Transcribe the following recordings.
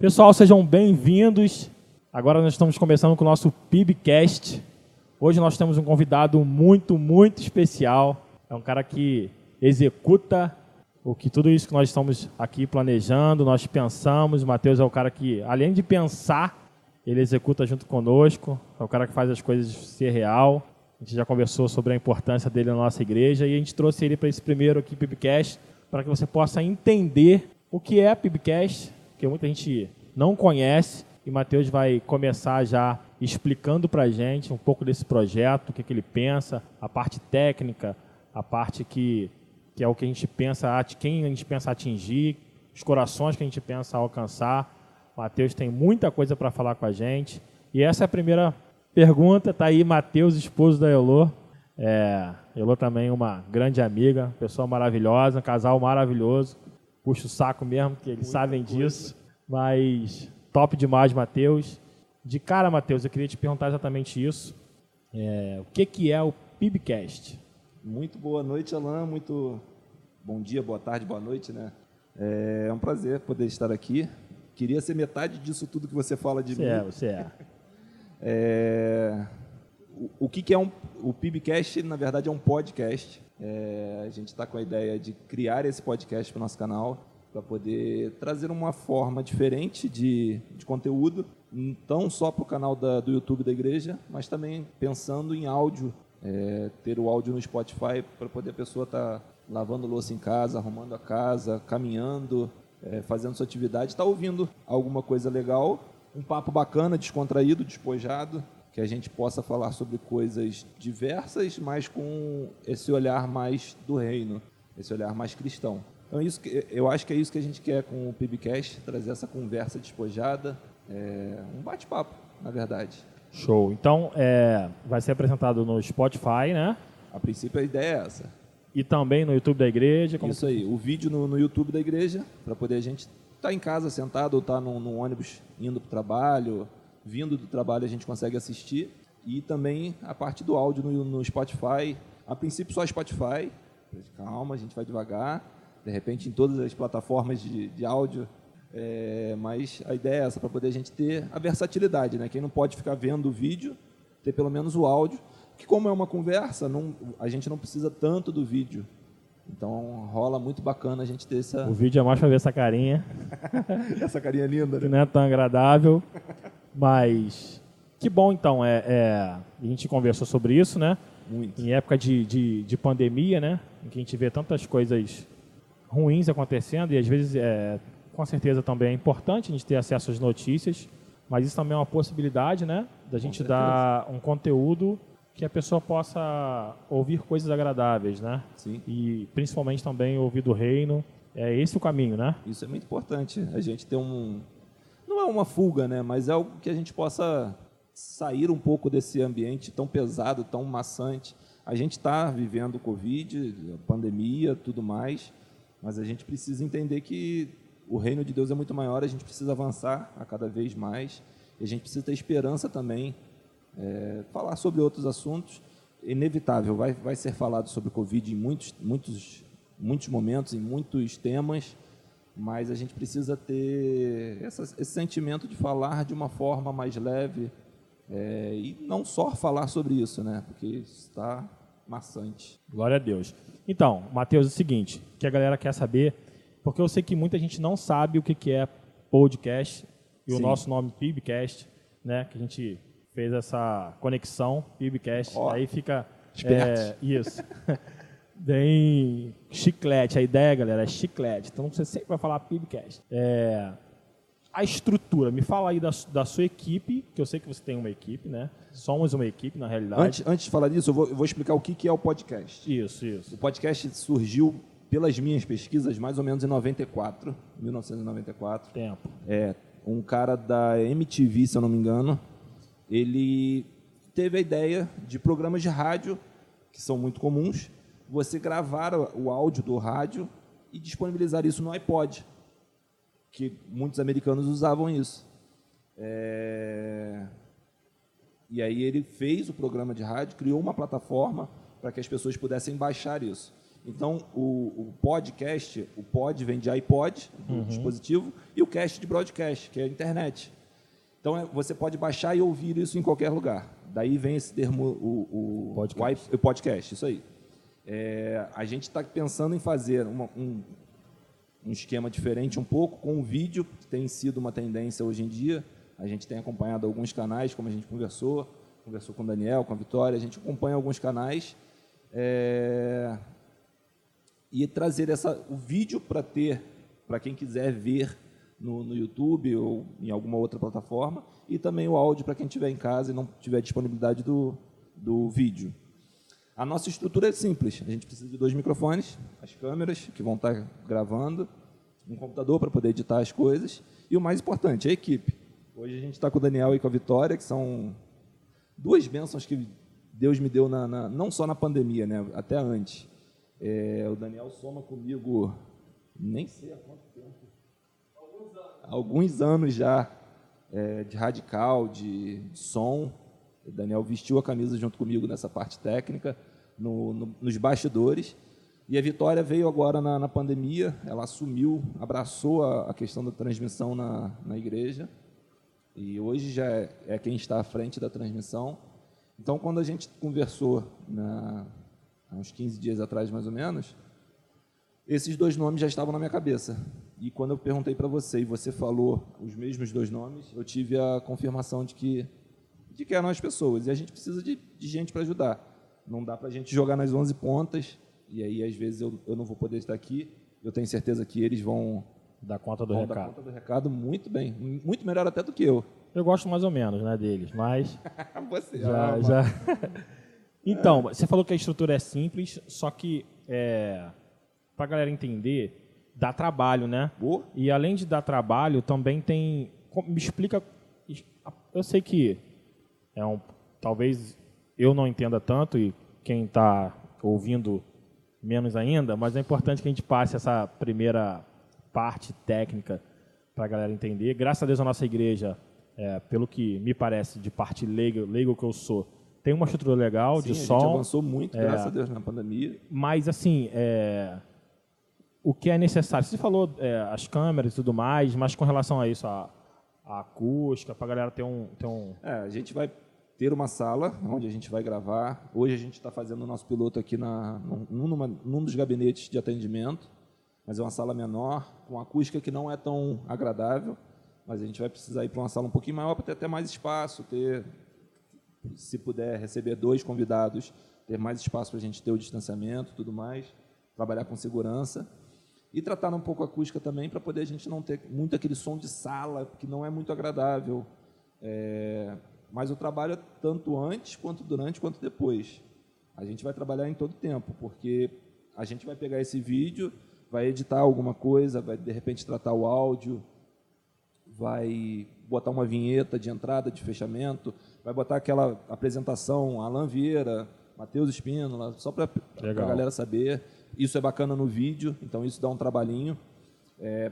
Pessoal, sejam bem-vindos. Agora nós estamos começando com o nosso PIBcast. Hoje nós temos um convidado muito, muito especial. É um cara que executa o que tudo isso que nós estamos aqui planejando, nós pensamos. O Matheus é o cara que, além de pensar, ele executa junto conosco. É o cara que faz as coisas ser real. A gente já conversou sobre a importância dele na nossa igreja e a gente trouxe ele para esse primeiro aqui PIBcast para que você possa entender o que é PIBcast, que muita gente não conhece e Matheus vai começar já explicando para a gente um pouco desse projeto, o que, que ele pensa, a parte técnica, a parte que, que é o que a gente pensa, quem a gente pensa atingir, os corações que a gente pensa alcançar. Matheus tem muita coisa para falar com a gente. E essa é a primeira pergunta. Está aí Matheus, esposo da Elô. É, Elô também uma grande amiga, pessoa maravilhosa, um casal maravilhoso. Puxa o saco mesmo, que eles Muita sabem coisa. disso. Mas top demais, Matheus. De cara, Matheus, eu queria te perguntar exatamente isso. É, o que, que é o PIBcast? Muito boa noite, Alain. Muito bom dia, boa tarde, boa noite, né? É um prazer poder estar aqui. Queria ser metade disso tudo que você fala de você mim. É, você é. é o, o que, que, é um, o PIBcast? Na verdade, é um podcast. É, a gente está com a ideia de criar esse podcast para o nosso canal para poder trazer uma forma diferente de, de conteúdo, não só para o canal da, do YouTube da igreja, mas também pensando em áudio, é, ter o áudio no Spotify para poder a pessoa estar tá lavando louça em casa, arrumando a casa, caminhando, é, fazendo sua atividade, estar tá ouvindo alguma coisa legal, um papo bacana, descontraído, despojado, que a gente possa falar sobre coisas diversas, mas com esse olhar mais do reino, esse olhar mais cristão. Então, isso que, eu acho que é isso que a gente quer com o PIBcast, trazer essa conversa despojada, é, um bate-papo, na verdade. Show. Então, é, vai ser apresentado no Spotify, né? A princípio, a ideia é essa. E também no YouTube da igreja? Isso aí, o vídeo no, no YouTube da igreja, para poder a gente estar tá em casa sentado ou estar tá num, num ônibus indo para o trabalho, vindo do trabalho a gente consegue assistir. E também a parte do áudio no, no Spotify. A princípio, só Spotify. Calma, a gente vai devagar de repente em todas as plataformas de, de áudio. É, mas a ideia é essa, para poder a gente ter a versatilidade. Né? Quem não pode ficar vendo o vídeo, ter pelo menos o áudio, que como é uma conversa, não, a gente não precisa tanto do vídeo. Então rola muito bacana a gente ter essa. O vídeo é mais para ver essa carinha. essa carinha linda. Né? Que não é tão agradável. Mas que bom então. É, é, a gente conversou sobre isso, né? Muito. Em época de, de, de pandemia, né? Em que a gente vê tantas coisas ruins acontecendo e às vezes é, com certeza também é importante a gente ter acesso às notícias, mas isso também é uma possibilidade, né, da gente dar um conteúdo que a pessoa possa ouvir coisas agradáveis, né? Sim. E principalmente também ouvir do reino. É esse o caminho, né? Isso é muito importante. A gente ter um não é uma fuga, né, mas é algo que a gente possa sair um pouco desse ambiente tão pesado, tão maçante. A gente está vivendo o Covid, a pandemia, tudo mais, mas a gente precisa entender que o reino de Deus é muito maior, a gente precisa avançar a cada vez mais, e a gente precisa ter esperança também, é, falar sobre outros assuntos. Inevitável, vai, vai ser falado sobre Covid em muitos, muitos, muitos momentos, em muitos temas, mas a gente precisa ter essa, esse sentimento de falar de uma forma mais leve, é, e não só falar sobre isso, né? porque está maçante. Glória a Deus. Então, Mateus, é o seguinte, que a galera quer saber, porque eu sei que muita gente não sabe o que é podcast e Sim. o nosso nome PIBcast, né? Que a gente fez essa conexão PIBcast, oh, aí fica é, isso. Bem chiclete, a ideia, galera, é chiclete. Então você sempre vai falar PIBcast. É, a estrutura, me fala aí da, da, sua equipe, que eu sei que você tem uma equipe, né? Somos uma equipe, na realidade. Antes, antes de falar disso, eu vou, eu vou explicar o que, que é o podcast. Isso, isso. O podcast surgiu, pelas minhas pesquisas, mais ou menos em 94, 1994. Tempo. É, um cara da MTV, se eu não me engano, ele teve a ideia de programas de rádio, que são muito comuns, você gravar o áudio do rádio e disponibilizar isso no iPod que muitos americanos usavam isso. É... E aí ele fez o programa de rádio, criou uma plataforma para que as pessoas pudessem baixar isso. Então, o, o podcast, o pod vem de iPod, do Uhum. dispositivo, e o cast de broadcast, que é a internet. Então, é- você pode baixar e ouvir isso em qualquer lugar. Daí vem esse termo, o, o Podcast. o o podcast, isso aí. É, a gente está pensando em fazer uma- um, um esquema diferente um pouco com o vídeo, que tem sido uma tendência hoje em dia. A gente tem acompanhado alguns canais, como a gente conversou, conversou com o Daniel, com a Vitória, a gente acompanha alguns canais. é, e trazer essa, o vídeo para ter, para quem quiser ver no, no YouTube ou em alguma outra plataforma, e também o áudio para quem estiver em casa e não tiver disponibilidade do, do vídeo. A nossa estrutura é simples. A gente precisa de dois microfones, as câmeras que vão estar gravando, um computador para poder editar as coisas e o mais importante, a equipe. Hoje a gente está com o Daniel e com a Vitória, que são duas bênçãos que Deus me deu na, na- não só na pandemia, né, até antes. É, o Daniel soma comigo, nem sei há quanto tempo, alguns anos já é, de radical, de, de som. O Daniel vestiu a camisa junto comigo nessa parte técnica, no- no- nos bastidores. E a Vitória veio agora na, na pandemia, ela assumiu, abraçou a, a questão da transmissão na, na igreja. E hoje já é, é quem está à frente da transmissão. Então, quando a gente conversou na, há uns 15 dias atrás, mais ou menos, esses dois nomes já estavam na minha cabeça. E quando eu perguntei para você e você falou os mesmos dois nomes, eu tive a confirmação de que, de que eram as pessoas. E a gente precisa de, de gente para ajudar. Não dá para a gente jogar nas 11 pontas, e aí às vezes eu, eu não vou poder estar aqui. Eu tenho certeza que eles vão, Dá conta do vão dar recado. conta do recado muito bem. Muito melhor até do que eu. Eu gosto mais ou menos, né, deles, mas Você já, ama. já... Então, você falou que a estrutura é simples, só que é, para a galera entender, dá trabalho, né? Boa. E além de dar trabalho, também tem. Me explica. Eu sei que é um. Talvez eu não entenda tanto e quem está ouvindo menos ainda, mas é importante que a gente passe essa primeira parte técnica para a galera entender. Graças a Deus a nossa igreja, é, pelo que me parece de parte leiga, leigo que eu sou, tem uma estrutura legal Sim, de a gente som. avançou muito, É. graças a Deus, na pandemia. Mas, assim, é, o que é necessário? Você falou é, as câmeras e tudo mais, mas com relação a isso, a, a acústica, para a galera ter um, ter um... É, a gente vai ter uma sala onde a gente vai gravar. Hoje a gente está fazendo o nosso piloto aqui na, num, numa- num dos gabinetes de atendimento, mas é uma sala menor, com acústica que não é tão agradável, mas a gente vai precisar ir para uma sala um pouquinho maior para ter até mais espaço, ter, se puder receber dois convidados, ter mais espaço para a gente ter o distanciamento, tudo mais, trabalhar com segurança e tratar um pouco a acústica também para poder a gente não ter muito aquele som de sala que não é muito agradável. É, mas o trabalho é tanto antes, quanto durante, quanto depois. A gente vai trabalhar em todo tempo, porque a gente vai pegar esse vídeo, vai editar alguma coisa, vai de repente tratar o áudio, vai botar uma vinheta de entrada, de fechamento, vai botar aquela apresentação, Alan Vieira, Matheus Espínola, só para a galera saber. Isso é bacana no vídeo, então isso dá um trabalhinho.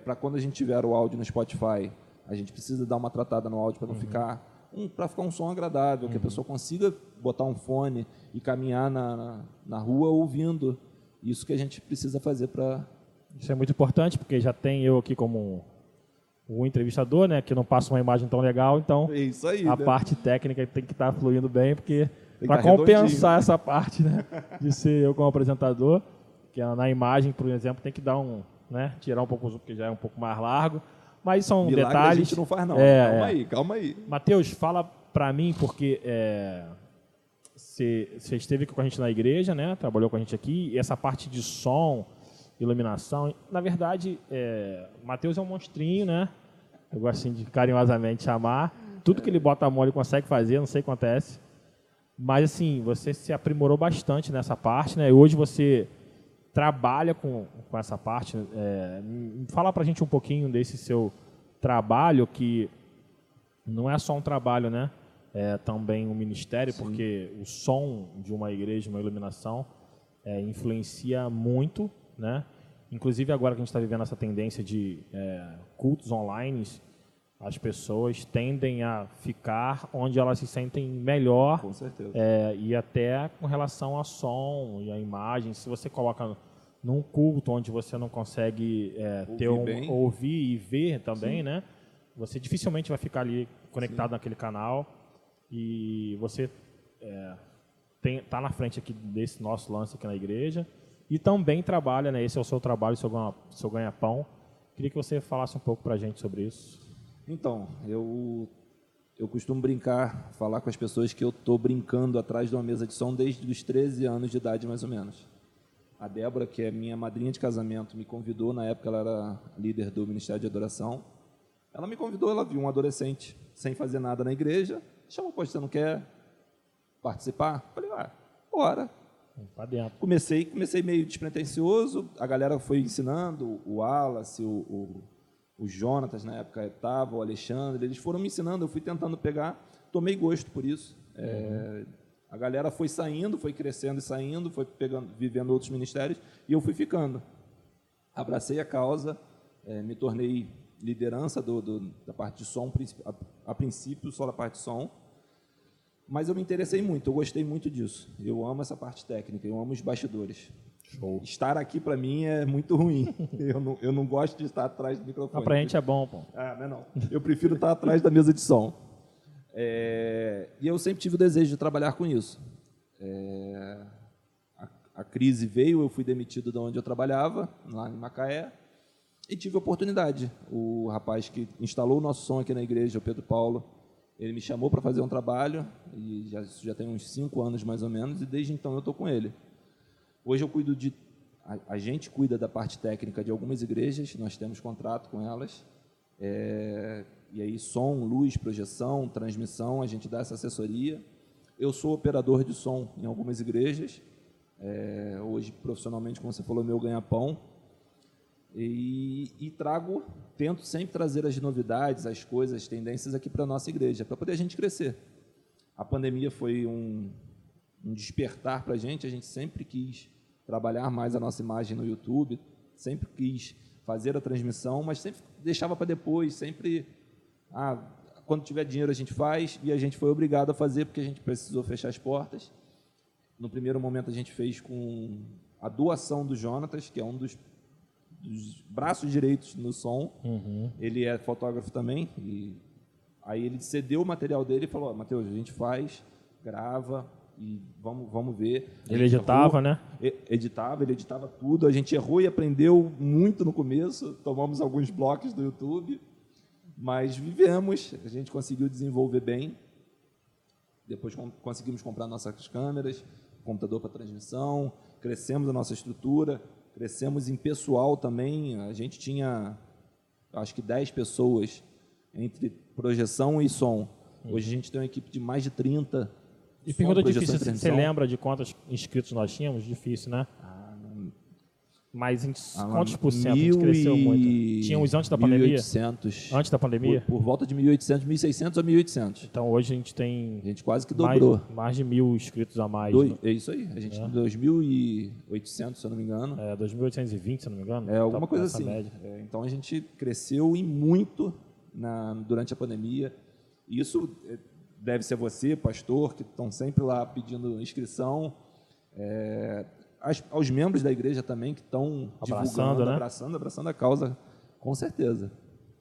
para quando a gente tiver o áudio no Spotify, a gente precisa dar uma tratada no áudio para não ficar um, para ficar um som agradável, que a pessoa consiga botar um fone e caminhar na, na, na rua ouvindo. Isso que a gente precisa fazer para Isso é muito importante, porque já tem eu aqui como um, um entrevistador, né, que não passa uma imagem tão legal, então é aí. a né? parte técnica tem que estar fluindo bem, porque para tá redondinho. compensar essa parte né, de ser eu como apresentador, que é na imagem, por exemplo, tem que dar um, né, tirar um pouco o zoom, porque já é um pouco mais largo, mas são Milagre detalhes. a gente não faz não. É, calma é. aí, calma aí. Matheus, fala para mim, porque é, você você esteve com a gente na igreja, né? Trabalhou com a gente aqui, e essa parte de som, iluminação, na verdade, é, Matheus é um monstrinho, né? Eu gosto assim de carinhosamente chamar. Tudo que ele bota a mão ele consegue fazer, não sei o que acontece. Mas assim, você se aprimorou bastante nessa parte, né? E hoje você trabalha com, com essa parte. É, m- fala pra gente um pouquinho desse seu trabalho que não é só um trabalho, né? É também um ministério, porque o som de uma igreja, uma iluminação, é, influencia muito, né? Inclusive agora que a gente está vivendo essa tendência de é, cultos online, as pessoas tendem a ficar onde elas se sentem melhor Com certeza. é, e até com relação a som e a imagem. Se você coloca num culto onde você não consegue é, ter um, ouvir e ver também, né? Você dificilmente vai ficar ali conectado naquele canal e você é, tem, tá na frente aqui desse nosso lance aqui na igreja e também trabalha, né? Esse é o seu trabalho, seu seu ganha-pão. Queria que você falasse um pouco para a gente sobre isso. Então, eu eu costumo brincar, falar com as pessoas que eu estou brincando atrás de uma mesa de som desde os 13 anos de idade, mais ou menos. A Débora, que é minha madrinha de casamento, me convidou, na época ela era líder do Ministério de Adoração. Ela me convidou, ela viu um adolescente sem fazer nada na igreja, chamou, poxa, você não quer participar? Falei, ah, bora. Dentro. Comecei, comecei meio despretensioso, a galera foi ensinando, o Wallace, o, o, o Jonatas na época estava, o Alexandre, eles foram me ensinando, eu fui tentando pegar, tomei gosto por isso. É, a galera foi saindo, foi crescendo e saindo, foi pegando, vivendo outros ministérios, e eu fui ficando. Abracei a causa, é, me tornei liderança do, do- da parte de som, a, a princípio só da parte de som, mas eu me interessei muito, eu gostei muito disso. Eu amo essa parte técnica, eu amo os bastidores. Show. Estar aqui para mim é muito ruim. Eu não, eu não gosto de estar atrás do microfone. Mas pra gente é bom, pô. Ah, não é não. Eu prefiro estar atrás da mesa de som. É, e eu sempre tive o desejo de trabalhar com isso. É, a, a crise veio, eu fui demitido de onde eu trabalhava, lá em Macaé, e tive a oportunidade. O rapaz que instalou o nosso som aqui na igreja, o Pedro Paulo, ele me chamou para fazer um trabalho, e já, já tem uns cinco anos mais ou menos, e desde então eu estou com ele. Hoje eu cuido de. A, a gente cuida da parte técnica de algumas igrejas, nós temos contrato com elas. É, e aí, som, luz, projeção, transmissão, a gente dá essa assessoria. Eu sou operador de som em algumas igrejas. É, hoje, profissionalmente, como você falou, meu ganha-pão. E, e trago, tento sempre trazer as novidades, as coisas, as tendências aqui para a nossa igreja, para poder a gente crescer. A pandemia foi um, um despertar para a gente, a gente sempre quis trabalhar mais a nossa imagem no YouTube, sempre quis fazer a transmissão, mas sempre deixava para depois, sempre, ah, quando tiver dinheiro a gente faz, e a gente foi obrigado a fazer porque a gente precisou fechar as portas. No primeiro momento a gente fez com a doação do Jonatas, que é um dos, dos braços direitos no som, ele é fotógrafo também, e aí ele cedeu o material dele e falou, Matheus, a gente faz, grava e vamos, vamos ver. Ele editava, errou, né? Editava, ele editava tudo, a gente errou e aprendeu muito no começo, tomamos alguns blocos do YouTube, mas vivemos, a gente conseguiu desenvolver bem, depois conseguimos comprar nossas câmeras, computador para transmissão, crescemos a nossa estrutura, crescemos em pessoal também. A gente tinha, acho que 10 pessoas entre projeção e som. Hoje a gente tem uma equipe de mais de 30. E pergunta difícil, você lembra de quantos inscritos nós tínhamos? Difícil, né? Mas em Ah, quantos por cento a gente cresceu e- muito? Tínhamos antes da pandemia? 1.800. Antes da pandemia? Por, por volta de 1.800, 1.600 a 1.800. Então hoje a gente tem A gente quase que mais, dobrou. mais de mil inscritos a mais. Dois- né? é isso aí. A gente tem 2.800, se eu não me engano. É, 2.820, se eu não me engano. É alguma Tá coisa assim. É, então a gente cresceu e muito na, durante a pandemia. Isso é, deve ser você, pastor, que estão sempre lá pedindo inscrição. É, aos membros da igreja também que estão Abraçando, né? abraçando, abraçando a causa, com certeza.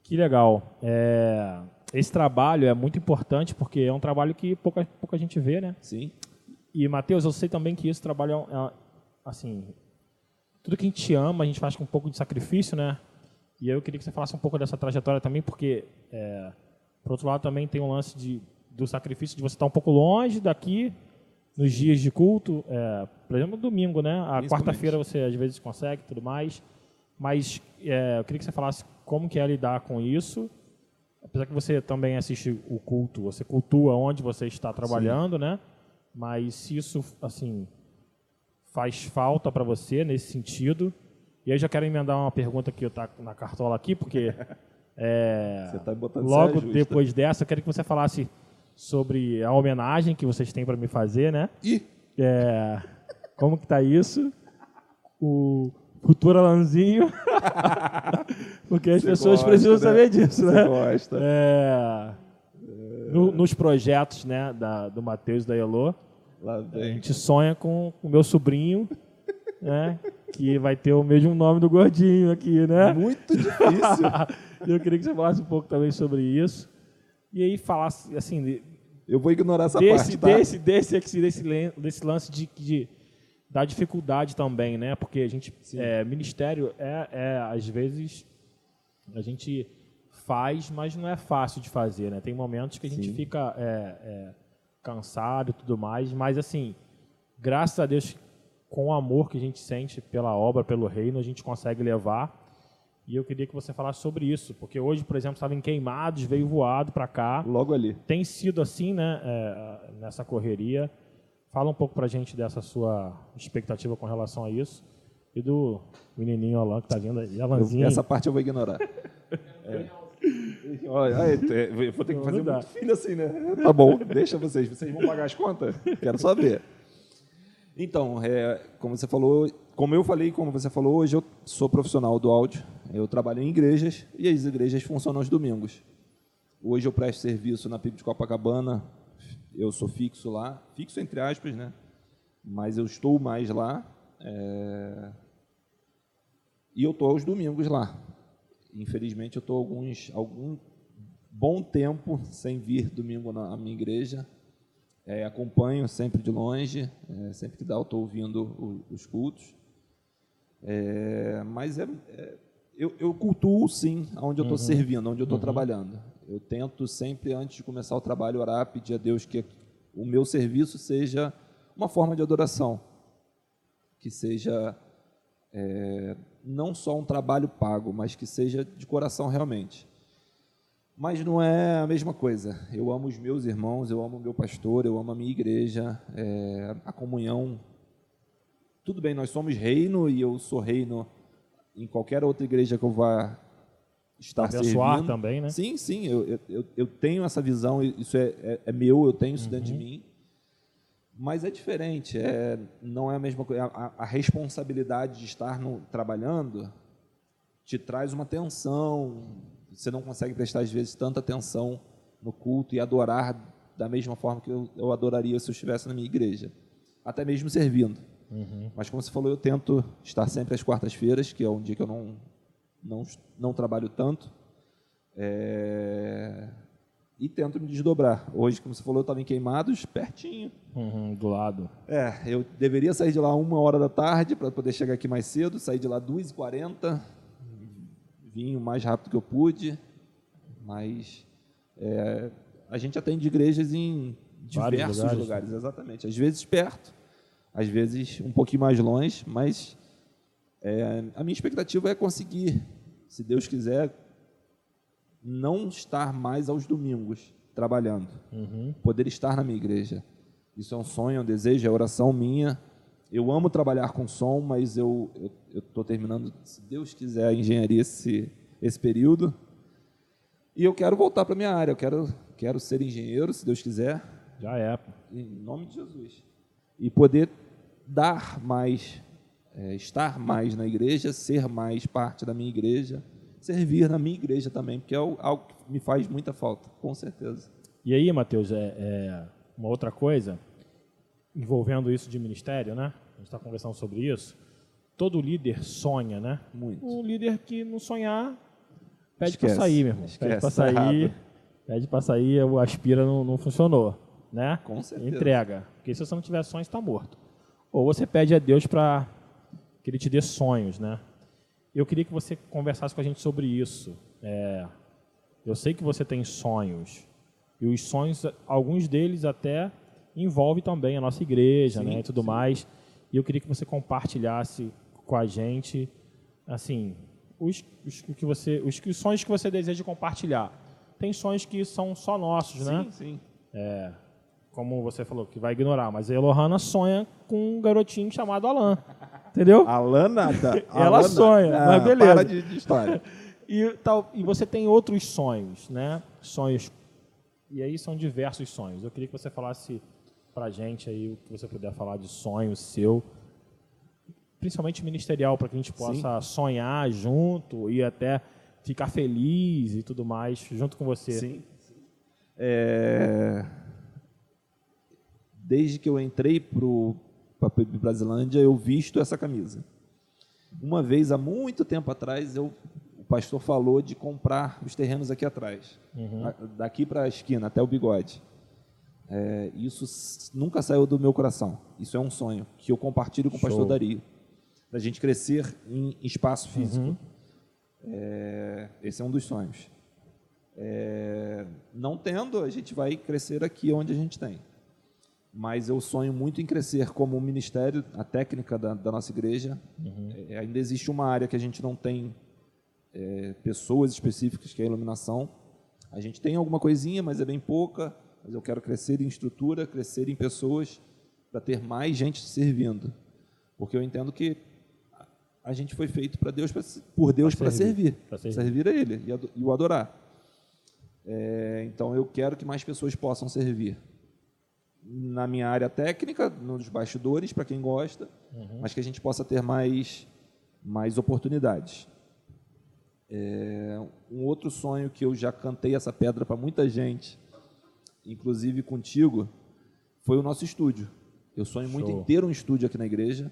Que legal. É, esse trabalho é muito importante porque é um trabalho que pouca, pouca gente vê, né? Sim, E, Matheus, eu sei também que esse trabalho é, é, assim, tudo que a gente ama, a gente faz com um pouco de sacrifício, né? E eu queria que você falasse um pouco dessa trajetória também, porque, é, por outro lado, também tem um lance de, do sacrifício de você estar um pouco longe daqui, nos dias de culto, é, por exemplo, domingo, né? A quarta-feira você às vezes consegue tudo mais, mas é, eu queria que você falasse como que é lidar com isso, apesar que você também assiste o culto, você cultua onde você está trabalhando, né? Mas se isso, assim, faz falta para você nesse sentido. E aí eu já quero emendar uma pergunta que eu tá na cartola aqui, porque é, Você tá logo justa. depois dessa, eu quero que você falasse sobre a homenagem que vocês têm para me fazer, né? Ih, É, como que tá isso? O futuro Alanzinho. Porque as Você pessoas gosta, precisam né? saber disso, você né? gosta. É, no- nos projetos né, da, do Matheus e da Elô, Lá a gente sonha com o meu sobrinho, né? que vai ter o mesmo nome do gordinho aqui, né? Muito difícil. Eu queria que você falasse um pouco também sobre isso. E aí falasse, assim, Eu vou ignorar essa desse, parte, tá? desse, desse, desse, desse lance de, de- da dificuldade também, né? Porque a gente, é, ministério é, é, às vezes, a gente faz, mas não é fácil de fazer, né? Tem momentos que a gente Sim. fica é, é, cansado e tudo mais, mas assim, graças a Deus, com o amor que a gente sente pela obra, pelo reino, a gente consegue levar. E eu queria que você falasse sobre isso, porque hoje, por exemplo, estava em Queimados, veio voado para cá Logo ali. tem sido assim, né, é, nessa correria. Fala um pouco pra gente dessa sua expectativa com relação a isso. E do menininho Alan que tá vindo aí. Alanzinho. essa parte eu vou ignorar. É. Olha, aí, é, eu vou ter que fazer muito filho assim, né? Tá bom, deixa vocês. Vocês vão pagar as contas? Quero só ver. Então, é, como você falou, como eu falei, como você falou, hoje eu sou profissional do áudio. Eu trabalho em igrejas e as igrejas funcionam aos domingos. Hoje eu presto serviço na PIB de Copacabana. Eu sou fixo lá, fixo entre aspas, né? Mas eu estou mais lá. é, E eu estou aos domingos lá. Infelizmente, eu estou alguns algum bom tempo sem vir domingo na minha igreja. É, acompanho sempre de longe, é, sempre que dá eu estou ouvindo o- os cultos. É, mas é, é- eu, eu cultuo sim onde eu estou servindo, onde eu estou trabalhando. Eu tento sempre, antes de começar o trabalho, orar, pedir a Deus que o meu serviço seja uma forma de adoração, que seja é, não só um trabalho pago, mas que seja de coração realmente. Mas não é a mesma coisa. Eu amo os meus irmãos, eu amo o meu pastor, eu amo a minha igreja, é, a comunhão. Tudo bem, nós somos reino e eu sou reino em qualquer outra igreja que eu vá estar Abençoar servindo. também, né? Sim, sim, eu, eu- eu, tenho essa visão, isso é, é, é meu, eu tenho isso dentro de mim. Mas é diferente, é, não é a mesma coisa. A, a responsabilidade de estar no, trabalhando te traz uma tensão. Você não consegue prestar, às vezes, tanta atenção no culto e adorar da mesma forma que eu, eu adoraria se eu estivesse na minha igreja. Até mesmo servindo. Mas, como você falou, eu tento estar sempre às quartas-feiras, que é um dia que eu não, não, não trabalho tanto. É, E tento me desdobrar. Hoje, como você falou, eu estava em Queimados, pertinho. Uhum, do lado. É, eu deveria sair de lá uma hora da tarde para poder chegar aqui mais cedo. Saí de lá 2h40. Vim o mais rápido que eu pude. Mas é, a gente atende igrejas em diversos lugares. lugares. exatamente. Às vezes perto, às vezes um pouquinho mais longe, mas é, a minha expectativa é conseguir, se Deus quiser, não estar mais aos domingos trabalhando Uhum. poder estar na minha igreja. Isso é um sonho, é um desejo, é oração minha. Eu amo trabalhar com som, mas eu estou terminando, se Deus quiser, a engenharia esse, esse período. E eu quero voltar para a minha área, eu quero, quero ser engenheiro, se Deus quiser, Já é. em nome de Jesus. E poder dar mais, é, estar mais na igreja, ser mais parte da minha igreja, servir na minha igreja também, porque é algo que me faz muita falta, com certeza. E aí, Matheus, é, é uma outra coisa envolvendo isso de ministério, né? A gente está conversando sobre isso. Todo líder sonha, né? Muito. O líder que não sonhar pede para sair, meu irmão. Pede Esquece, para tá sair. errado. pede para sair, o aspira não, não funcionou, né? Com certeza. Entrega. Porque se você não tiver sonhos, está morto. Ou você pede a Deus para que ele te dê sonhos, né? Eu queria que você conversasse com a gente sobre isso. É, eu sei que você tem sonhos. E os sonhos, alguns deles até envolvem também a nossa igreja, Sim, né, e tudo sim. mais. E eu queria que você compartilhasse com a gente, assim, os, os que você, os, os sonhos que você deseja compartilhar. Tem sonhos que são só nossos, né? Sim, sim. Como você falou, que vai ignorar. Mas a Elohana sonha com um garotinho chamado Alan. Entendeu? Alan nada. Ela Alan sonha, nada. mas beleza. Para de, de história. E, tal, e você tem outros sonhos, né? Sonhos. E aí são diversos sonhos. Eu queria que você falasse pra gente aí o que você puder falar de sonho seu, principalmente ministerial, para que a gente possa sonhar junto e até ficar feliz e tudo mais junto com você. Sim. É, Desde que eu entrei para a Brasilândia, eu visto essa camisa. Uma vez, há muito tempo atrás, eu, o pastor falou de comprar os terrenos aqui atrás, Uhum. daqui para a esquina, até o bigode. É, isso nunca saiu do meu coração. Isso é um sonho que eu compartilho com o pastor. Dario. Da gente crescer em espaço físico. Uhum. É, esse é um dos sonhos. É, não tendo, a gente vai crescer aqui onde a gente tem. Mas eu sonho muito em crescer como ministério, a técnica da, da nossa igreja. É, ainda existe uma área que a gente não tem é, pessoas específicas, que é a iluminação. A gente tem alguma coisinha, mas é bem pouca. Mas eu quero crescer em estrutura, crescer em pessoas, para ter mais gente servindo. Porque eu entendo que a- gente foi feito para Deus, pra por Deus para servir. servir, servir. servir. a Ele e, e o adorar. É, então eu quero que mais pessoas possam servir na minha área técnica, nos bastidores, para quem gosta, mas que a gente possa ter mais, mais oportunidades. É, um outro sonho que eu já cantei essa pedra para muita gente, inclusive contigo, foi o nosso estúdio. Eu sonho muito Show. em ter um estúdio aqui na igreja,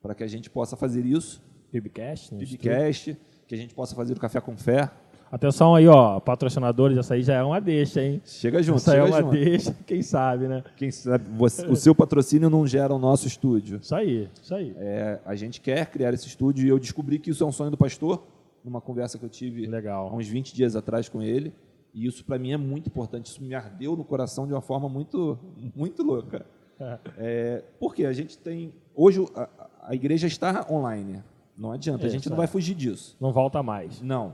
para que a gente possa fazer isso, Pibcast. no estúdio. podcast, que a gente possa fazer o Café com Fé. Atenção aí, ó, patrocinadores, essa aí já é uma deixa, hein? Chega junto, Essa é chega uma junto. deixa, quem sabe, né? Quem sabe, você- o seu patrocínio não gera o nosso estúdio. Isso aí, isso aí. É, a gente quer criar esse estúdio e eu descobri que isso é um sonho do pastor, numa conversa que eu tive há Legal. uns 20 dias atrás com ele. E isso para mim é muito importante. Isso me ardeu no coração de uma forma muito, muito louca. É, porque a gente tem. Hoje a, a igreja está online. Não adianta, a gente não é. vai fugir disso. Não volta mais. Não.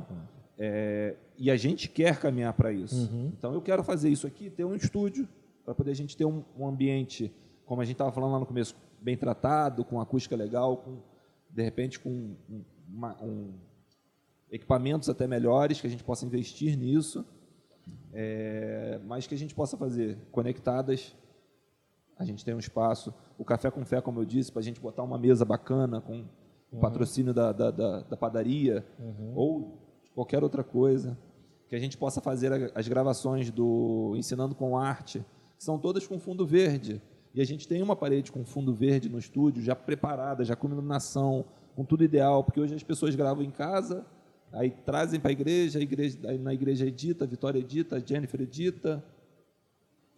É, e a gente quer caminhar para isso. Uhum. Então eu quero fazer isso aqui, ter um estúdio, para poder a gente ter um, um ambiente, como a gente estava falando lá no começo, bem tratado, com acústica legal, com de repente com um- uma- um- equipamentos até melhores, que a gente possa investir nisso, é, mas que a gente possa fazer conectadas. A gente tem um espaço, o Café com Fé, como eu disse, para a gente botar uma mesa bacana com o patrocínio da, da, da- da padaria ou de qualquer outra coisa. Que a gente possa fazer as gravações do Ensinando com Arte, são todas com fundo verde. E a gente tem uma parede com fundo verde no estúdio, já preparada, já com iluminação, com tudo ideal, porque hoje as pessoas gravam em casa, aí trazem para a igreja, na igreja edita, a Vitória edita, a Jennifer edita,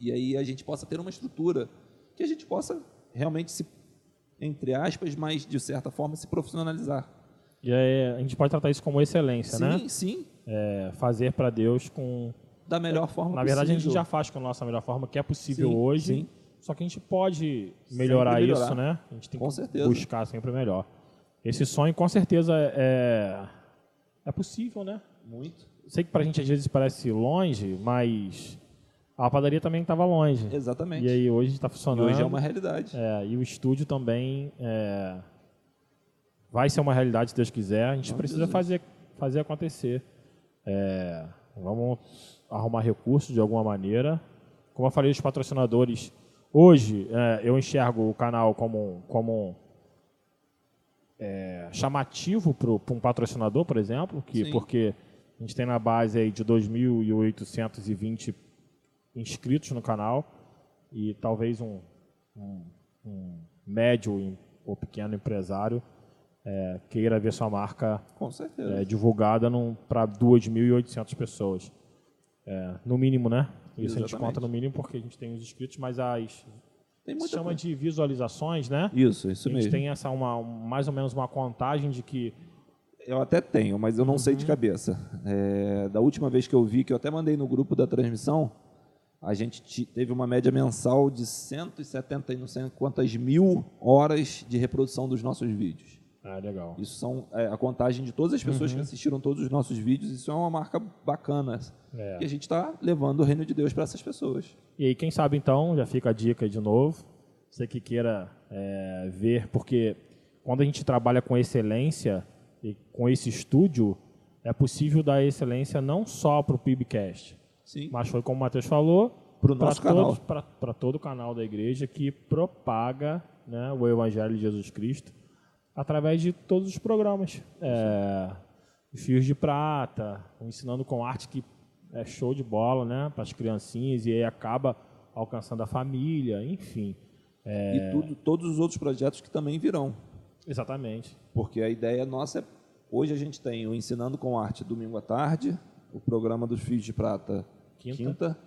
e aí a gente possa ter uma estrutura que a gente possa realmente se, entre aspas, mas de certa forma se profissionalizar. E aí, a gente pode tratar isso como excelência, sim, né? sim, É, fazer para Deus com. da melhor forma Na verdade, a gente possível. já faz com a nossa melhor forma, que é possível Sim, hoje. sim. Só que a gente pode melhorar, melhorar. isso, né? A gente tem Com que certeza. buscar sempre o melhor. Esse sonho, com certeza, é, é possível, né? muito. Sei que pra gente às vezes parece longe, mas a padaria também estava longe. Exatamente. E aí hoje está E funcionando. hoje é uma realidade. É, e o estúdio também é, vai ser uma realidade, se Deus quiser. A gente precisa Jesus. fazer, fazer acontecer. É, vamos arrumar recursos de alguma maneira. Como eu falei, os patrocinadores. Hoje, é, eu enxergo o canal como, como é, chamativo para um patrocinador, por exemplo, que, Sim. porque a gente tem na base aí de 2.820 inscritos no canal e talvez um, um, um médio ou pequeno empresário é, queira ver sua marca é, divulgada para 2.800 pessoas. É, no mínimo, né? Isso a gente Exatamente. conta no mínimo porque a gente tem os inscritos, mas as Tem muita chama coisa. de visualizações, né? Isso, isso a gente mesmo. tem essa uma, um- mais ou menos uma contagem de que Eu até tenho, mas eu não sei Uhum. de cabeça. É, da última vez que eu vi, que eu até mandei no grupo da transmissão, a gente teve uma média mensal de 170 e não sei quantas mil horas de reprodução dos nossos vídeos. Ah, legal. Isso são é, a contagem de todas as pessoas Uhum. que assistiram todos os nossos vídeos. Isso é uma marca bacana. É. Que a gente está levando o reino de Deus para essas pessoas. E aí, quem sabe então, já fica a dica de novo, você que queira é, ver, porque quando a gente trabalha com excelência e com esse estúdio, é possível dar excelência não só para o PIBcast, Sim. mas foi como o Matheus falou, para todo o canal da igreja que propaga né, o Evangelho de Jesus Cristo através de todos os programas. É, Fios de Prata, o Ensinando com Arte, que é show de bola né, para as criancinhas, e aí acaba alcançando a família, enfim. É. E tudo, todos os outros projetos que também virão. Exatamente. Porque a ideia nossa é. Hoje a gente tem o Ensinando com Arte domingo à tarde, o programa dos Fios de Prata Quinta. quinta,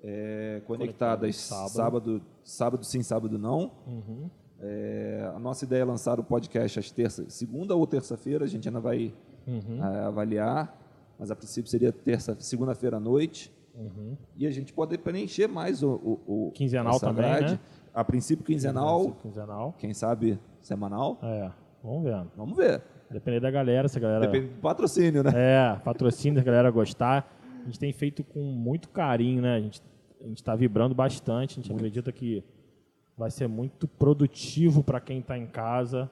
é, conectadas sábado. sábado. sábado, sim, sábado não. Uhum. É, a nossa ideia é lançar o podcast às terça, segunda ou terça-feira, a gente ainda vai Uhum. é, avaliar, mas a princípio seria terça, segunda-feira à noite. Uhum. E a gente pode preencher mais o, o, o Quinzenal também, grade. né? A princípio quinzenal, Quinzenal. quem sabe semanal. É, vamos ver. Vamos ver. Depender da galera, se a galera. Depende do patrocínio, né? É, patrocínio, se a galera gostar. A gente tem feito com muito carinho, né? A gente a está vibrando bastante. A gente acredita que vai ser muito produtivo para quem está em casa.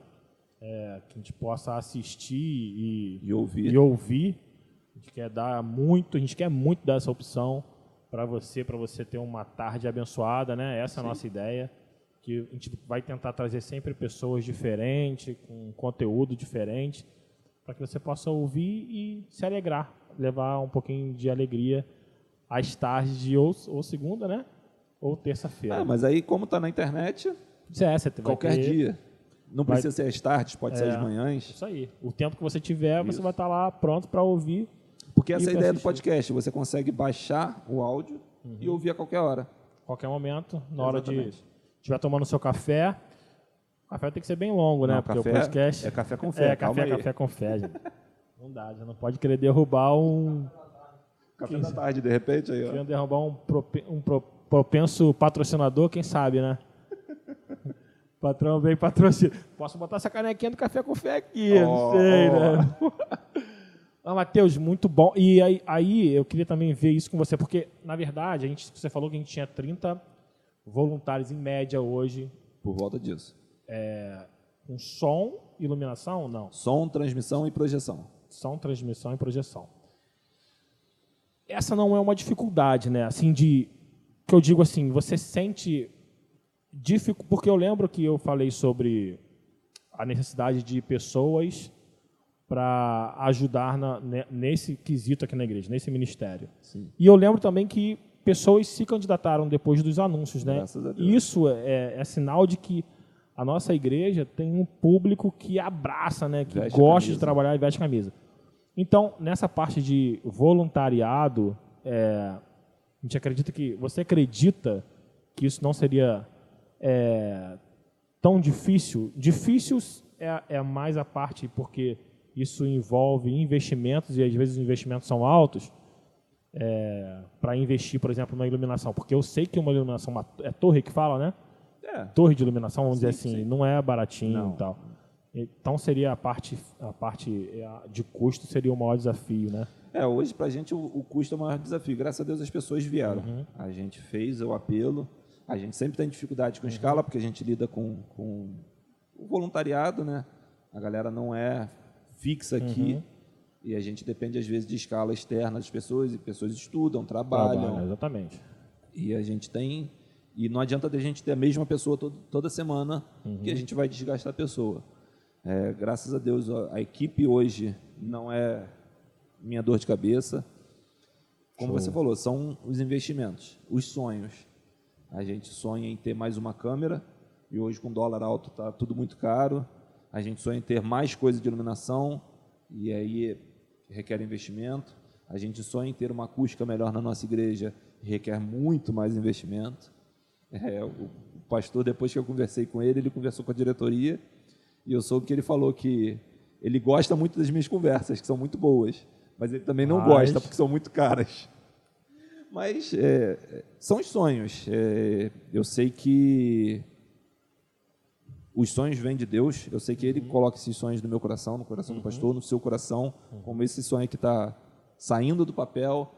é, que a gente possa assistir e, E ouvir. e ouvir. A gente quer dar muito, a gente quer muito dar essa opção para você, para você ter uma tarde abençoada, né? Essa é a nossa ideia, que a gente vai tentar trazer sempre pessoas diferentes, com conteúdo diferente, para que você possa ouvir e se alegrar, levar um pouquinho de alegria às tardes de ou, ou segunda, né? Ou terça-feira. Ah, mas aí, como está na internet, É, você qualquer ter- dia. Não vai- precisa ser às tardes, pode ser É. às manhãs. Isso aí. O tempo que você tiver, você Isso. vai estar lá pronto para ouvir. Porque essa é a ideia do assistir. podcast. Você consegue baixar o áudio e ouvir a qualquer hora. qualquer momento, na hora de Exatamente. estiver tomando seu café. O café tem que ser bem longo, né? Não, Porque café o podcast é café com fé, É, calma café, aí. café com fé, gente. Não dá, já não pode querer derrubar um, Café da tarde, de repente, aí, ó. querendo derrubar um, prope- um pro- propenso patrocinador, quem sabe, né? Patrão bem patrocina. Posso botar essa canequinha do café com fé aqui, não Ó, sei, né? Ah, Matheus, muito bom. E aí, aí eu queria também ver isso com você, porque, na verdade, a gente, você falou que a gente tinha 30 voluntários em média hoje, Por volta disso. com som, iluminação? Não. Som, transmissão e projeção. Som, transmissão e projeção. Essa não é uma dificuldade, né? Assim, de. Que eu digo assim, você sente. Dificu... Porque eu lembro que eu falei sobre a necessidade de pessoas para ajudar na, ne- nesse quesito aqui na igreja, nesse ministério. Sim. E eu lembro também que pessoas se candidataram depois dos anúncios, né? Isso é, é sinal de que a nossa igreja tem um público que abraça, né? Que Veste gosta de camisa. trabalhar e veste camisa. Então, nessa parte de voluntariado, é, a gente acredita que você acredita que isso não seria é, tão difícil? Difícil é, é mais a parte porque isso envolve investimentos e às vezes os investimentos são altos para investir, por exemplo, na iluminação. Porque eu sei que uma iluminação, uma, é torre que fala, né? É. Torre de iluminação, vamos Sim, dizer assim, sim. não é baratinho Não. e tal. Então seria a parte, a parte é, de custo seria o maior desafio, né? É, hoje pra gente o, o custo é o maior desafio. Graças a Deus as pessoas vieram. Uhum. A gente fez o apelo. A gente sempre tem dificuldade Uhum. com escala, porque a gente lida com, com o voluntariado, né? A galera não é fixa aqui. Uhum. E a gente depende, às vezes, de escala externa das pessoas, e pessoas estudam, trabalham. Trabalho, exatamente. E a gente tem. E não adianta a gente ter a mesma pessoa todo, toda semana, que a gente vai desgastar a pessoa. É, graças a Deus, a, a equipe hoje não é minha dor de cabeça. Como você falou, são os investimentos, os sonhos. A gente sonha em ter mais uma câmera, e hoje com dólar alto está tudo muito caro. A gente sonha em ter mais coisa de iluminação, e aí requer investimento. A gente sonha em ter uma acústica melhor na nossa igreja, e requer muito mais investimento. É, o pastor, depois que eu conversei com ele, ele conversou com a diretoria, e eu soube que ele falou que ele gosta muito das minhas conversas, que são muito boas, mas ele também não Mas- gosta, porque são muito caras. Mas é, são os sonhos. É, eu sei que os sonhos vêm de Deus. Eu sei que Ele coloca esses sonhos no meu coração, no coração do pastor, no seu coração, como esse sonho que está saindo do papel.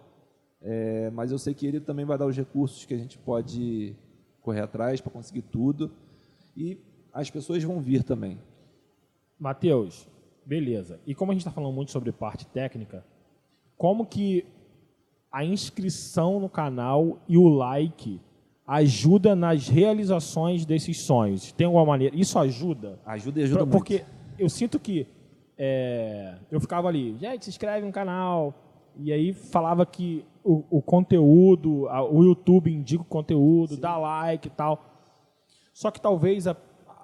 É, mas eu sei que Ele também vai dar os recursos que a gente pode correr atrás para conseguir tudo. E as pessoas vão vir também. Matheus, beleza. E como a gente está falando muito sobre parte técnica, como que a inscrição no canal e o like ajuda nas realizações desses sonhos? Tem alguma maneira? Isso ajuda? Ajuda e ajuda Pra- muito. Porque eu sinto que é, eu ficava ali, gente, se inscreve no canal. E aí falava que o, o conteúdo, a- o YouTube indica o conteúdo, dá like e tal. Só que talvez a,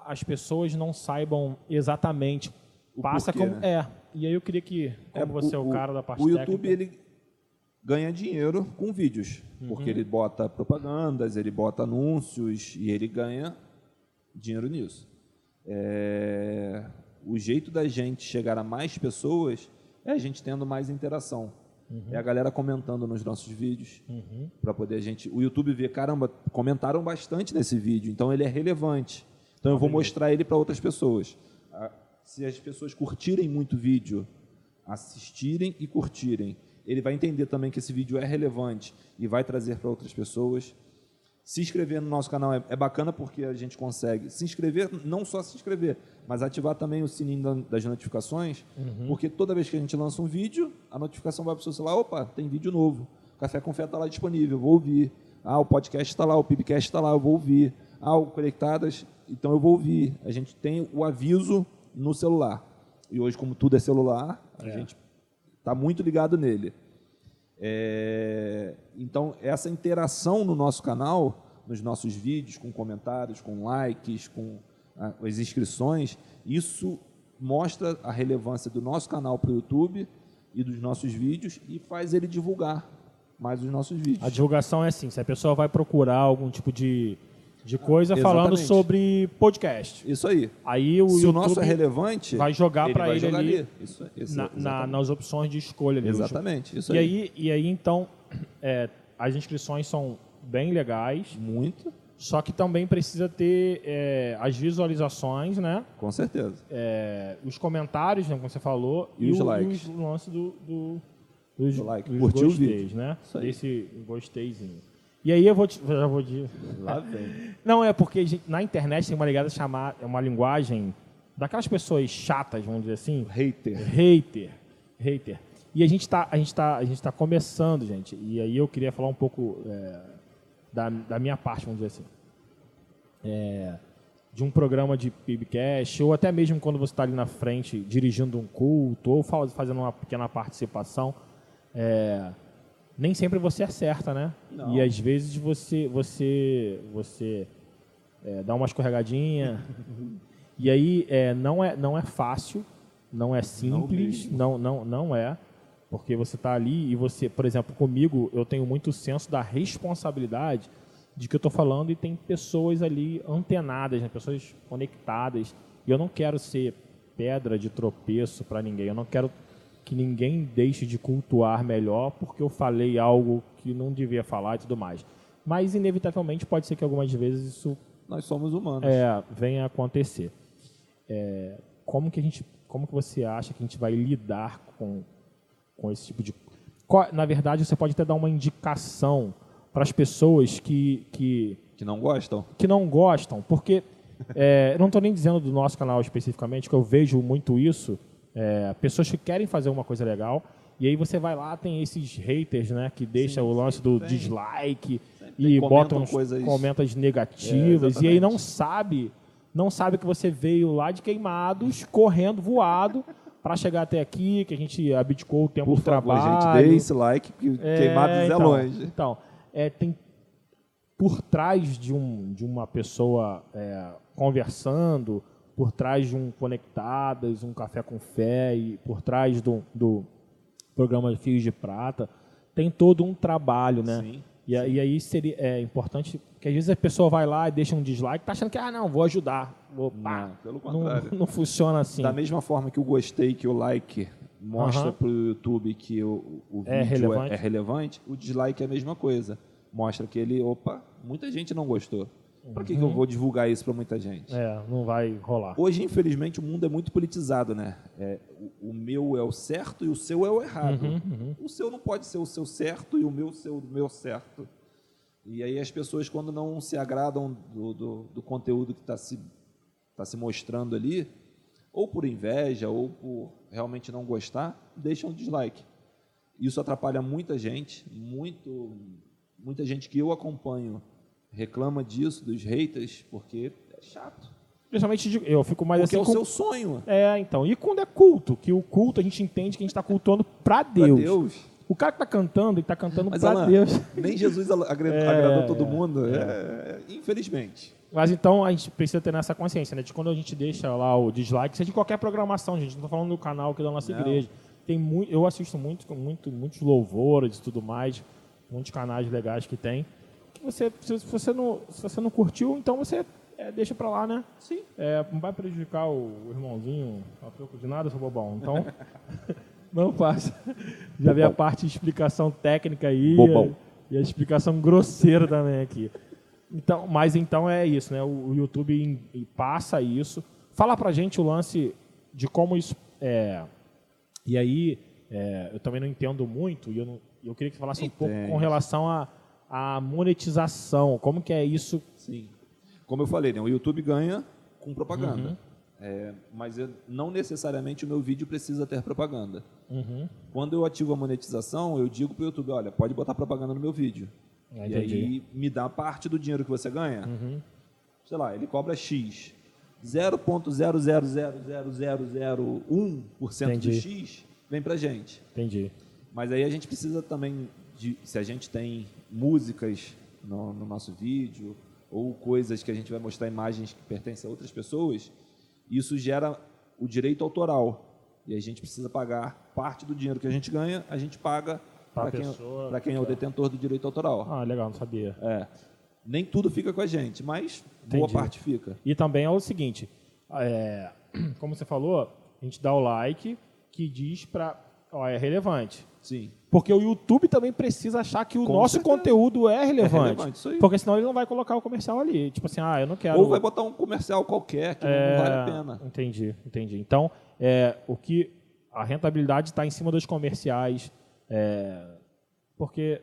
as pessoas não saibam exatamente O passa porquê, como né? é. E aí eu queria que, como você é o, cara da parte O YouTube, técnica, ele ganha dinheiro com vídeos, Uhum. porque ele bota propagandas, ele bota anúncios e ele ganha dinheiro nisso. É, O jeito da gente chegar a mais pessoas é a gente tendo mais interação. Uhum. É a galera comentando nos nossos vídeos, para poder a gente... O YouTube ver, caramba, comentaram bastante nesse vídeo, então ele é relevante. Então eu vou mostrar ele para outras pessoas. Se as pessoas curtirem muito o vídeo, assistirem e curtirem, ele vai entender também que esse vídeo é relevante e vai trazer para outras pessoas. Se inscrever no nosso canal é, é bacana porque a gente consegue se inscrever, não só se inscrever, mas ativar também o sininho da- das notificações, porque toda vez que a gente lança um vídeo, a notificação vai para o seu celular, opa, tem vídeo novo. Café com Fé está lá disponível, vou ouvir. Ah, o podcast está lá, o Pipcast está lá, eu vou ouvir. Ah, o Conectadas, então eu vou ouvir. A gente tem o aviso no celular. E hoje, como tudo é celular, a gente está muito ligado nele. É, então, essa interação no nosso canal, nos nossos vídeos, com comentários, com likes, com ah, as inscrições, isso mostra a relevância do nosso canal para o YouTube e dos nossos vídeos e faz ele divulgar mais os nossos vídeos. a divulgação é assim, se a pessoa vai procurar algum tipo de, de coisa falando Exatamente. sobre podcast, Isso aí. aí o Se o nosso é relevante, vai jogar pra vai ele jogar ali Isso, isso, na- na- nas opções de escolha. ali, o. Exatamente, isso E aí. aí, e aí então, é, as inscrições são bem legais, Muito, só que também precisa ter é, as visualizações, né? com certeza. É, os comentários, né, como você falou, E os o, likes. o lance do, do, dos, Do like. dos Curtiu o gosteis, vídeo. né? Isso aí. Desse gosteizinho. E aí eu vou te, já vou te... Lá vem. Não, é porque gente, na internet tem uma ligada chamar, é uma linguagem daquelas pessoas chatas, vamos dizer assim, Hater. hater, hater. E a gente tá, a gente tá, a gente tá começando, gente. E aí eu queria falar um pouco é, da, da minha parte, vamos dizer assim, É, de um programa de PIBcast ou até mesmo quando você está ali na frente dirigindo um culto ou fa- fazendo uma pequena participação, é, nem sempre você acerta, né? Não. E às vezes você, você, você é, dá uma escorregadinha. e aí é, não, é, não é fácil, não é simples, não, não, não é. Porque você está ali e você, por exemplo, comigo, eu tenho muito senso da responsabilidade de que eu estou falando e tem pessoas ali antenadas, né? pessoas conectadas. E eu não quero ser pedra de tropeço para ninguém. Eu não quero que ninguém deixe de cultuar melhor porque eu falei algo que não devia falar e tudo mais. Mas, inevitavelmente, pode ser que algumas vezes isso Nós somos humanos. é, venha a acontecer. É, como que a gente, como que você acha que a gente vai lidar com, com esse tipo de na verdade você pode até dar uma indicação para as pessoas que, que, Que não gostam? que não gostam, porque é, eu não estou nem dizendo do nosso canal especificamente, que eu vejo muito isso, é, pessoas que querem fazer uma coisa legal, e aí você vai lá, tem esses haters, né, que deixa o lance do tem. dislike e botam coisas- comentas É, negativas, e aí não sabe, não sabe que você veio lá de queimados, correndo, voado, para chegar até aqui, que a gente abdicou o tempo Por do favor, trabalho. gente, dê esse like, que É, queimados é então, longe. Então, é, tem por trás de, um, de uma pessoa é, conversando, por trás de um Conectadas, um Café com Fé, e por trás do, do programa Fios de Prata, tem todo um trabalho, né? Sim, E, a- e aí seria é importante que às vezes a pessoa vai lá e deixa um dislike, tá achando que, ah, não, vou ajudar. Vou, pá. Não, pelo não, contrário. não funciona assim. Da mesma forma que o gostei, que o like mostra Aham. para o YouTube que o, o É vídeo relevante. é, é relevante, o dislike é a mesma coisa. Mostra que ele, opa, muita gente não gostou. Para que, que eu vou divulgar isso para muita gente? Uhum. É, não vai rolar. Hoje, infelizmente, o mundo é muito politizado, né? É, o, o meu é o certo e o seu é o errado. Uhum, O seu não pode ser o seu certo e o meu ser o meu certo. E aí as pessoas, quando não se agradam do, do, do conteúdo que está se, tá se mostrando ali, ou por inveja, ou por realmente não gostar, deixam o dislike. Isso atrapalha muita gente, muito, muita gente que eu acompanho reclama disso, dos haters, porque é chato. Principalmente eu fico mais Porque assim é o com- seu sonho. É, então. E quando é culto? Que o culto a gente entende que a gente está cultuando para Pra Deus. Deus. O cara que está cantando, ele está cantando Mas para Alan, Deus. nem Jesus agradou, É, agradou todo é, mundo. É, infelizmente. Mas então a gente precisa ter essa consciência, né? De quando a gente deixa lá o dislike, seja de qualquer programação, gente. Não estou falando do canal aqui da nossa Não. igreja. Tem muito, eu assisto muito, muito, muitos louvores e tudo mais, muitos canais legais que tem. Que você, se, você não, se você não curtiu, então você é, deixa pra lá, né? Sim. É, não vai prejudicar o, o irmãozinho a troco de nada, seu bobão. Então, não faça. Já vi a parte de explicação técnica aí. Bobão. E a explicação grosseira também aqui. Então, mas então é isso, né? O, o YouTube em- em- passa isso. Fala pra gente o lance de como isso. É, e aí, é, eu também não entendo muito, e eu, não- eu queria que você falasse um pouco com relação à à monetização. Como que é isso? Sim. Como eu falei, né, o YouTube ganha com propaganda. É, mas eu- não necessariamente o meu vídeo precisa ter propaganda. Uhum. Quando eu ativo a monetização, eu digo para o YouTube, olha, pode botar propaganda no meu vídeo. Ah, e aí me dá parte do dinheiro que você ganha. Uhum. Sei lá, ele cobra X. 0,0000001% do. X vem pra gente. Entendi. Mas aí a gente precisa também, de, se a gente tem músicas no, no nosso vídeo, ou coisas que a gente vai mostrar imagens que pertencem a outras pessoas, isso gera o direito autoral. E a gente precisa pagar parte do dinheiro que a gente ganha, a gente paga para quem, pessoa, pra quem é o detentor do direito autoral. Ah, legal, não sabia. É. Nem tudo fica com a gente, mas boa Entendi. parte fica. E também é o seguinte, é, como você falou, a gente dá o like que diz para, ó, é relevante. Sim. Porque o YouTube também precisa achar que o Com nosso certeza. conteúdo é relevante. relevante, isso aí. Porque senão ele não vai colocar o comercial ali. Tipo assim, ah, eu não quero. Ou vai botar um comercial qualquer que É, não vale a pena. Entendi, entendi. Então, é, o que a rentabilidade está em cima dos comerciais, é, porque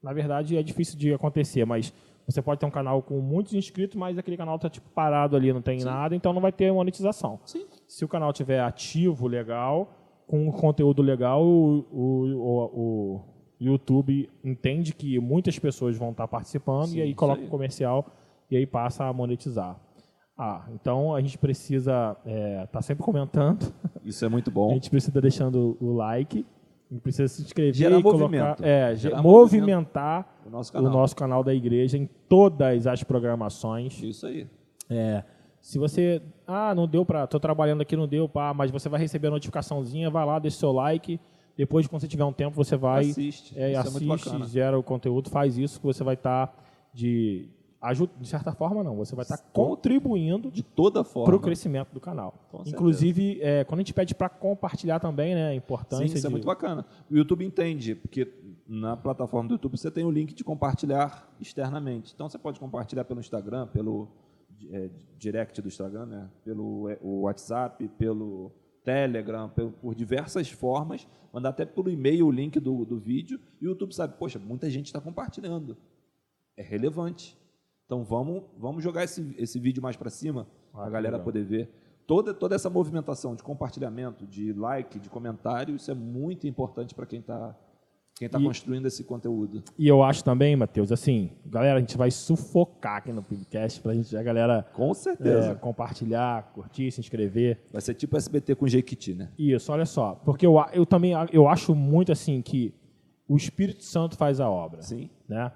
na verdade é difícil de acontecer, mas você pode ter um canal com muitos inscritos, mas aquele canal está tipo parado ali, não tem nada, então não vai ter monetização. Sim. Se o canal tiver ativo, legal, com um conteúdo legal, o, o, o, YouTube entende que muitas pessoas vão estar participando Sim, e aí coloca o comercial e aí passa a monetizar. Ah, então a gente precisa estar tá sempre comentando, Isso é muito a bom. gente precisa deixando o like, a gente precisa se inscrever Gerar e colocar, é, ge- Gerar movimentar O nosso o canal. nosso canal da igreja em todas as programações. Isso aí. É, se você, ah, não deu para, tô trabalhando aqui, não deu, pá, mas você vai receber a notificaçãozinha, vai lá, deixa seu like. Depois, quando você tiver um tempo, você vai, Assiste. é, é assiste, bacana. gera o conteúdo, faz isso que você vai estar de ajuda, de certa forma não, você vai estar Com- contribuindo De toda forma. para o crescimento do canal. Com. Inclusive, é, quando a gente pede para compartilhar também, né, a Sim, importância isso é de- muito bacana. O YouTube entende, porque na plataforma do YouTube você tem o link de compartilhar externamente. Então você pode compartilhar pelo Instagram, pelo é, direct do Instagram, né? pelo é, o WhatsApp, pelo Telegram, pelo- por diversas formas, mandar até pelo e-mail o link do, do vídeo e o YouTube sabe, poxa, muita gente está compartilhando. É relevante. Então vamos, vamos jogar esse, esse vídeo mais para cima, Ah, a galera legal. poder ver. Toda, toda essa movimentação de compartilhamento, de like, de comentário, isso é muito importante para quem está quem tá E- construindo esse conteúdo. E eu acho também, Matheus, assim, galera, a gente vai sufocar aqui no podcast pra gente, a galera Com é, certeza. compartilhar, curtir, se inscrever. Vai ser tipo SBT com Jequiti, né? Isso, olha só. Porque eu, a- eu também a- eu acho muito assim que o Espírito Santo faz a obra. Sim. Né?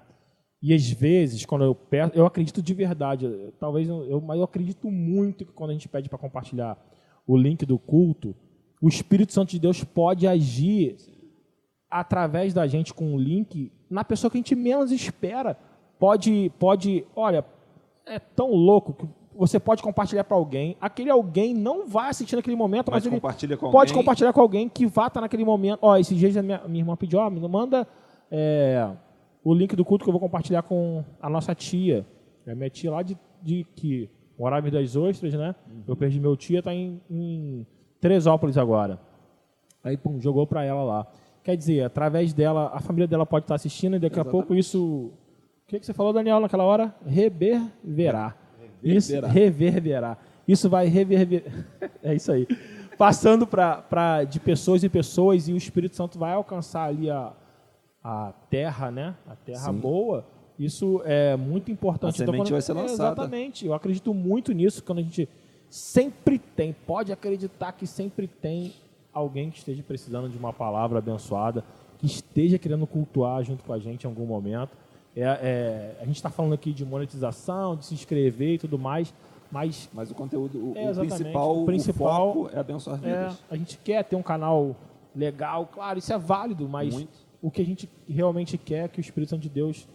E às vezes, quando eu peço, eu acredito de verdade, eu- talvez eu, mas eu acredito muito que quando a gente pede para compartilhar o link do culto, o Espírito Santo de Deus pode agir através da gente com o link na pessoa que a gente menos espera. Pode, pode, olha, é tão louco que você pode compartilhar para alguém, aquele alguém não vai assistir naquele momento, Mas mas ele compartilha com pode alguém. compartilhar com alguém que vá estar naquele momento. Ó, esses dias minha, minha irmã pediu, ó, me manda é, o link do culto que eu vou compartilhar com a nossa tia. É a minha tia lá de, de que morava em das Ostras, né? Uhum. Eu perdi meu tia, tá em, em Teresópolis agora. Aí, pum, jogou para ela lá. Quer dizer, através dela, a família dela pode estar assistindo e daqui a Exatamente. pouco isso... O que, que você falou, Daniel, naquela hora? Reverberá. Isso, Reverberá. reverberá. Isso vai reverberar. é isso aí. Passando para de pessoas em pessoas e o Espírito Santo vai alcançar ali a, a terra, né? A terra Sim. boa. Isso é muito importante. A semente vai ser é, lançada. Exatamente. Eu acredito muito nisso quando a gente sempre tem, pode acreditar que sempre tem alguém que esteja precisando de uma palavra abençoada, que esteja querendo cultuar junto com a gente em algum momento. É, é, a gente está falando aqui de monetização, de se inscrever e tudo mais, mas Mas o conteúdo, o, É, o principal, O principal o é abençoar é, vidas. a gente quer ter um canal legal, claro, isso é válido, mas Muito. o que a gente realmente quer é que o Espírito Santo de Deus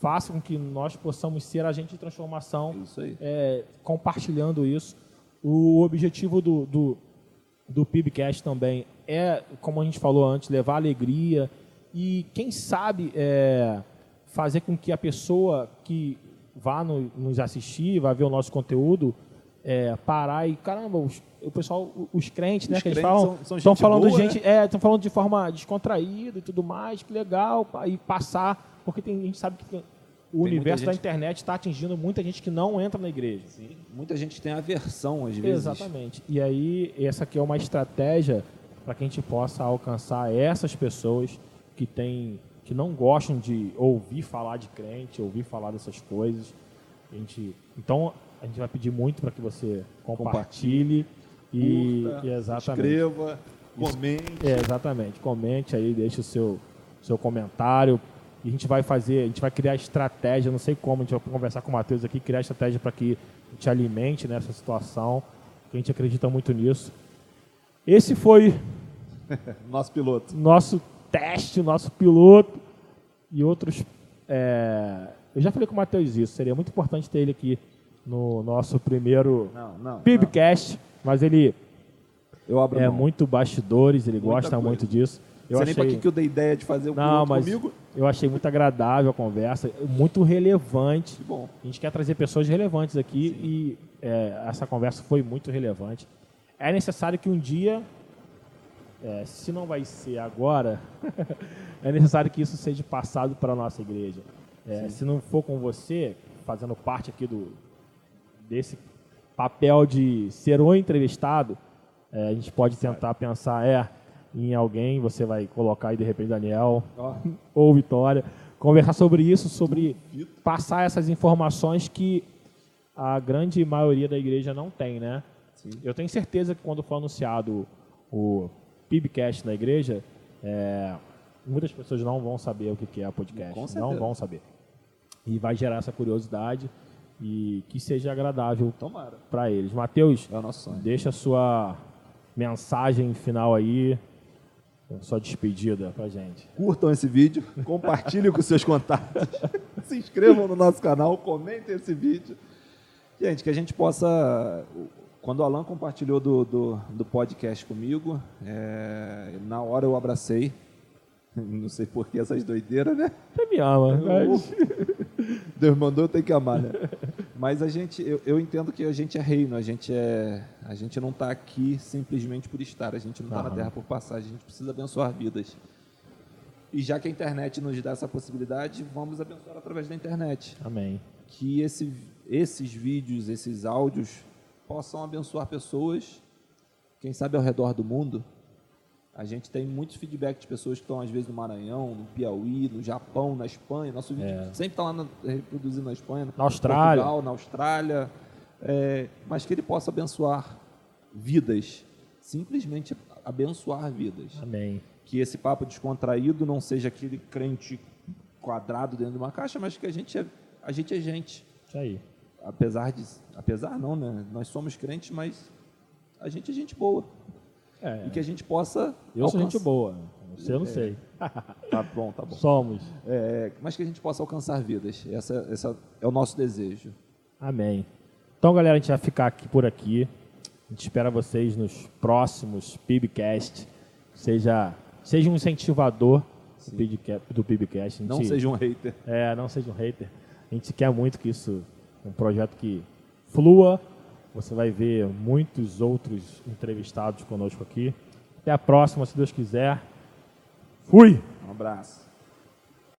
faça com que nós possamos ser agente de transformação isso é, compartilhando isso. O objetivo do, do, do PIBcast também é, como a gente falou antes, levar alegria e, quem sabe, é, fazer com que a pessoa que vá no- nos assistir, vai ver o nosso conteúdo, é, parar e, caramba, os, o pessoal, os crentes, né, Os que eles crentes falam, são- estão falando boa, gente, é, estão falando de forma descontraída e tudo mais, que legal, e passar, porque tem, a gente sabe que tem- o universo da gente- internet está atingindo muita gente que não entra na igreja. Sim. Muita gente tem aversão, às vezes. Exatamente. E aí, essa aqui é uma estratégia para que a gente possa alcançar essas pessoas que têm, que não gostam de ouvir falar de crente, ouvir falar dessas coisas. A gente, então, a gente vai pedir muito para que você compartilhe e, Curta, e exatamente. Escreva, comente. É, exatamente. Comente aí, deixe o seu, seu comentário. E a gente vai fazer, a gente vai criar estratégia, não sei como, a gente vai conversar com o Matheus aqui, criar estratégia para que a gente alimente nessa situação, que a gente acredita muito nisso. Esse foi Nosso piloto. nosso teste, nosso piloto e outros. é, eu já falei com o Matheus isso, seria muito importante ter ele aqui no nosso primeiro Não, não. PIBcast, mas ele Eu abro é mão. muito bastidores, ele Muita gosta coisa. muito disso. Eu Você nem achei, pra que, que eu dei ideia de fazer o não, mas comigo? eu achei muito agradável a conversa, muito relevante. Que bom. A gente quer trazer pessoas relevantes aqui e é, essa conversa foi muito relevante. É necessário que um dia, é, se não vai ser agora, é necessário que isso seja passado para a nossa igreja. É, se não for com você, fazendo parte aqui do desse papel de ser o entrevistado, é, a gente pode tentar pensar é, em alguém, você vai colocar aí de repente Daniel, Ó, ou Vitória, conversar sobre isso, sobre passar essas informações que a grande maioria da igreja não tem, né? Sim. Eu tenho certeza que quando for anunciado o PIBcast na igreja, é, muitas pessoas não vão saber o que é podcast, não vão saber. E vai gerar essa curiosidade e que seja agradável para eles. Mateus, É deixa a sua mensagem final aí, sua despedida pra gente. Curtam esse vídeo, compartilhem com seus contatos, se inscrevam no nosso canal, comentem esse vídeo. Gente, que a gente possa. Quando o Alan compartilhou do, do, do podcast comigo, é, na hora eu abracei. Não sei por que essas doideiras, né? Você me ama, mas... Deus mandou, eu tenho que amar, né? Mas a gente, eu, eu entendo que a gente é reino, a gente é, a gente não está aqui simplesmente por estar, a gente não está na. Terra por passagem, a gente precisa abençoar vidas. E já que a internet nos dá essa possibilidade, vamos abençoar através da internet. Amém. Que esse, esses vídeos, esses áudios possam abençoar pessoas, quem sabe ao redor do mundo. A gente tem muitos feedback de pessoas que estão às vezes no Maranhão, no Piauí, no Japão, na Espanha. Nosso vídeo É. sempre está lá na, reproduzindo na Espanha, Na Austrália. Portugal, na Austrália. É, mas que ele possa abençoar vidas, simplesmente abençoar vidas. Amém. Que esse papo descontraído não seja aquele crente quadrado dentro de uma caixa, mas que a gente é, a gente é gente Isso aí. apesar de apesar não né nós somos crentes mas a gente é gente boa É, e que a gente possa eu sou alcançar- gente boa. Você eu não sei. tá bom tá bom Somos. É, mas que a gente possa alcançar vidas essa, essa é o nosso desejo Amém. Então, galera, a gente vai ficar aqui por aqui. A gente espera vocês nos próximos PIBcast. Seja, seja um incentivador do, PIBca- do PIBcast. Gente- não seja um hater É, não seja um hater. A gente quer muito que isso, um projeto que flua. Você vai ver muitos outros entrevistados conosco aqui. Até a próxima, se Deus quiser. Fui! um abraço